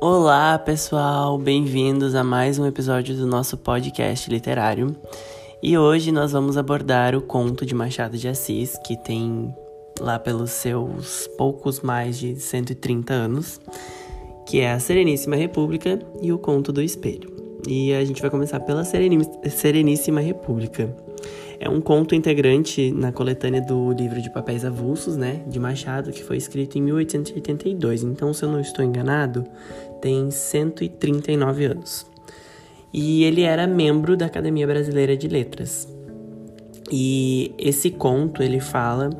Olá, pessoal, bem-vindos a mais um episódio do nosso podcast literário. E hoje nós vamos abordar o conto de Machado de Assis, que tem lá pelos seus poucos mais de 130 anos, que é a Sereníssima República e o Conto do Espelho. E a gente vai começar pela Sereníssima República. É um conto integrante na coletânea do livro de papéis avulsos, né, de Machado, que foi escrito em 1882. Então, se eu não estou enganado, tem 139 anos. E ele era membro da Academia Brasileira de Letras. E esse conto ele fala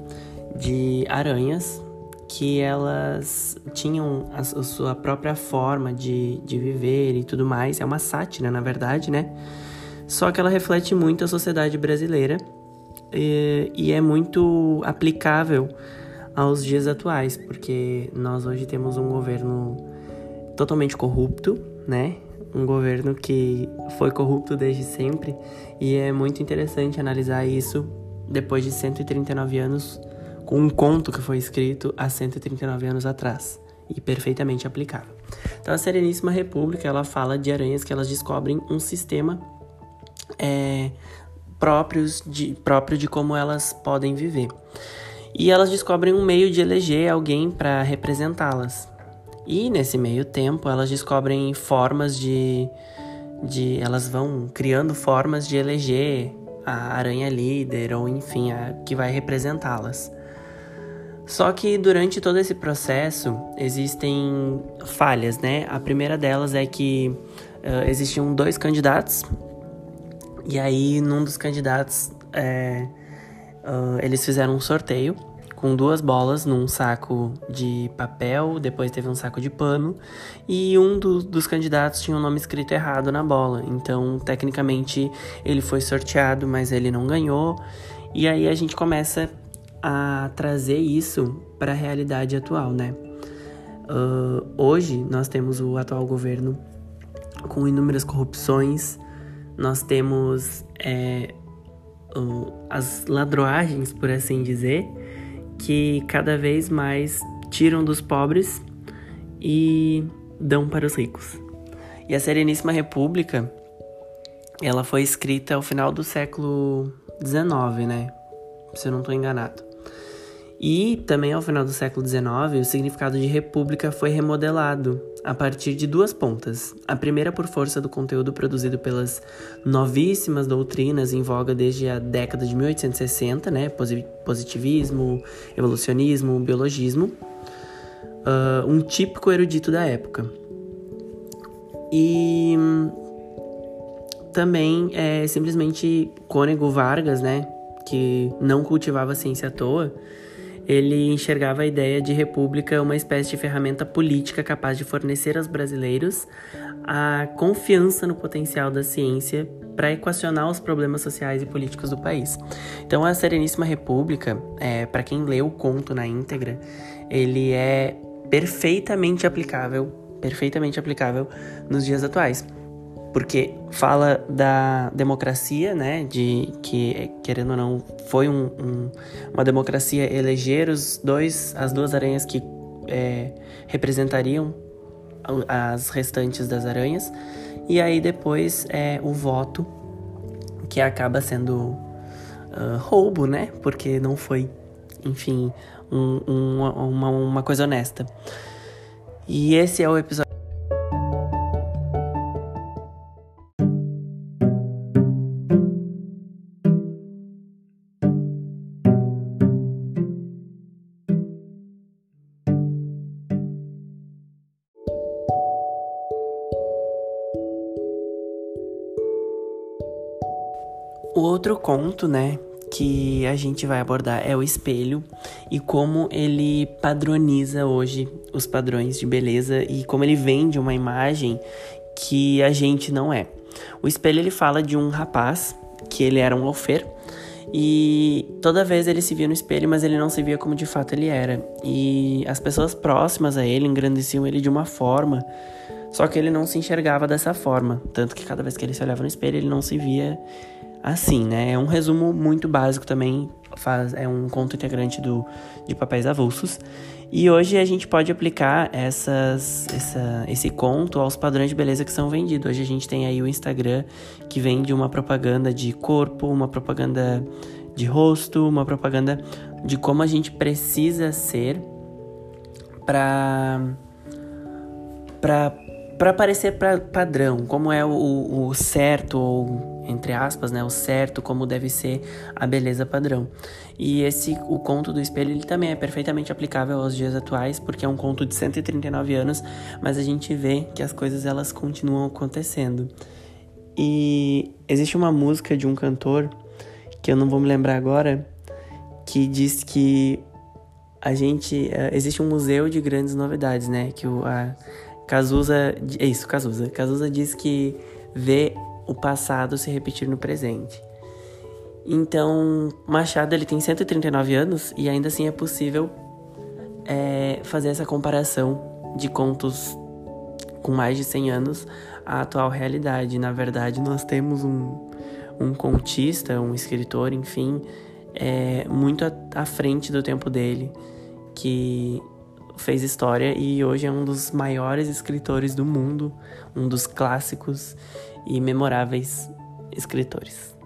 de aranhas que elas tinham a, sua própria forma de, de viver e tudo mais. É uma sátira, na verdade, né? Só que ela reflete muito a sociedade brasileira e, e é muito aplicável aos dias atuais, porque nós hoje temos um governo totalmente corrupto, né? Um governo que foi corrupto desde sempre e é muito interessante analisar isso depois de 139 anos um conto que foi escrito há 139 anos atrás e perfeitamente aplicável. Então a Sereníssima República ela fala de aranhas que elas descobrem um sistema é, próprios de, próprio de como elas podem viver. E elas descobrem um meio de eleger alguém para representá-las. E nesse meio tempo, elas descobrem formas de, de. Elas vão criando formas de eleger a aranha líder, ou enfim, a que vai representá-las. Só que durante todo esse processo existem falhas, né? A primeira delas é que uh, existiam dois candidatos e aí, num dos candidatos, é, uh, eles fizeram um sorteio com duas bolas num saco de papel, depois teve um saco de pano, e um do, dos candidatos tinha o um nome escrito errado na bola. Então, tecnicamente, ele foi sorteado, mas ele não ganhou. E aí a gente começa a trazer isso para a realidade atual, né? Uh, hoje nós temos o atual governo com inúmeras corrupções, nós temos é, o, as ladroagens, por assim dizer, que cada vez mais tiram dos pobres e dão para os ricos. E a Sereníssima República, ela foi escrita ao final do século XIX, né? Se eu não estou enganado. E também ao final do século XIX, o significado de república foi remodelado a partir de duas pontas. A primeira por força do conteúdo produzido pelas novíssimas doutrinas em voga desde a década de 1860, né? Positivismo, evolucionismo, biologismo. Uh, um típico erudito da época. E também é simplesmente Cônego Vargas, né? Que não cultivava ciência à toa ele enxergava a ideia de república uma espécie de ferramenta política capaz de fornecer aos brasileiros a confiança no potencial da ciência para equacionar os problemas sociais e políticos do país. Então, a Sereníssima República, é, para quem lê o conto na íntegra, ele é perfeitamente aplicável, perfeitamente aplicável nos dias atuais porque fala da democracia, né, de que querendo ou não foi um, um, uma democracia eleger os dois, as duas aranhas que é, representariam as restantes das aranhas e aí depois é o voto que acaba sendo uh, roubo, né, porque não foi, enfim, um, uma, uma coisa honesta. E esse é o episódio O outro conto, né, que a gente vai abordar é o espelho e como ele padroniza hoje os padrões de beleza e como ele vende uma imagem que a gente não é. O espelho ele fala de um rapaz que ele era um alfer e toda vez ele se via no espelho, mas ele não se via como de fato ele era. E as pessoas próximas a ele engrandeciam ele de uma forma, só que ele não se enxergava dessa forma, tanto que cada vez que ele se olhava no espelho, ele não se via assim, né? É um resumo muito básico também, faz, é um conto integrante do, de Papéis Avulsos. E hoje a gente pode aplicar essas, essa, esse conto aos padrões de beleza que são vendidos. Hoje a gente tem aí o Instagram que vende uma propaganda de corpo, uma propaganda de rosto, uma propaganda de como a gente precisa ser para para para parecer pra padrão, como é o, o certo ou entre aspas, né, o certo, como deve ser a beleza padrão. E esse o conto do espelho, ele também é perfeitamente aplicável aos dias atuais, porque é um conto de 139 anos, mas a gente vê que as coisas elas continuam acontecendo. E existe uma música de um cantor que eu não vou me lembrar agora, que diz que a gente uh, existe um museu de grandes novidades, né? Que o a Cazuza, é isso, Cazuza. Cazuza diz que vê o passado se repetir no presente. Então, Machado ele tem 139 anos e ainda assim é possível é, fazer essa comparação de contos com mais de 100 anos à atual realidade. Na verdade, nós temos um, um contista, um escritor, enfim, é, muito à frente do tempo dele, que fez história e hoje é um dos maiores escritores do mundo, um dos clássicos e memoráveis escritores.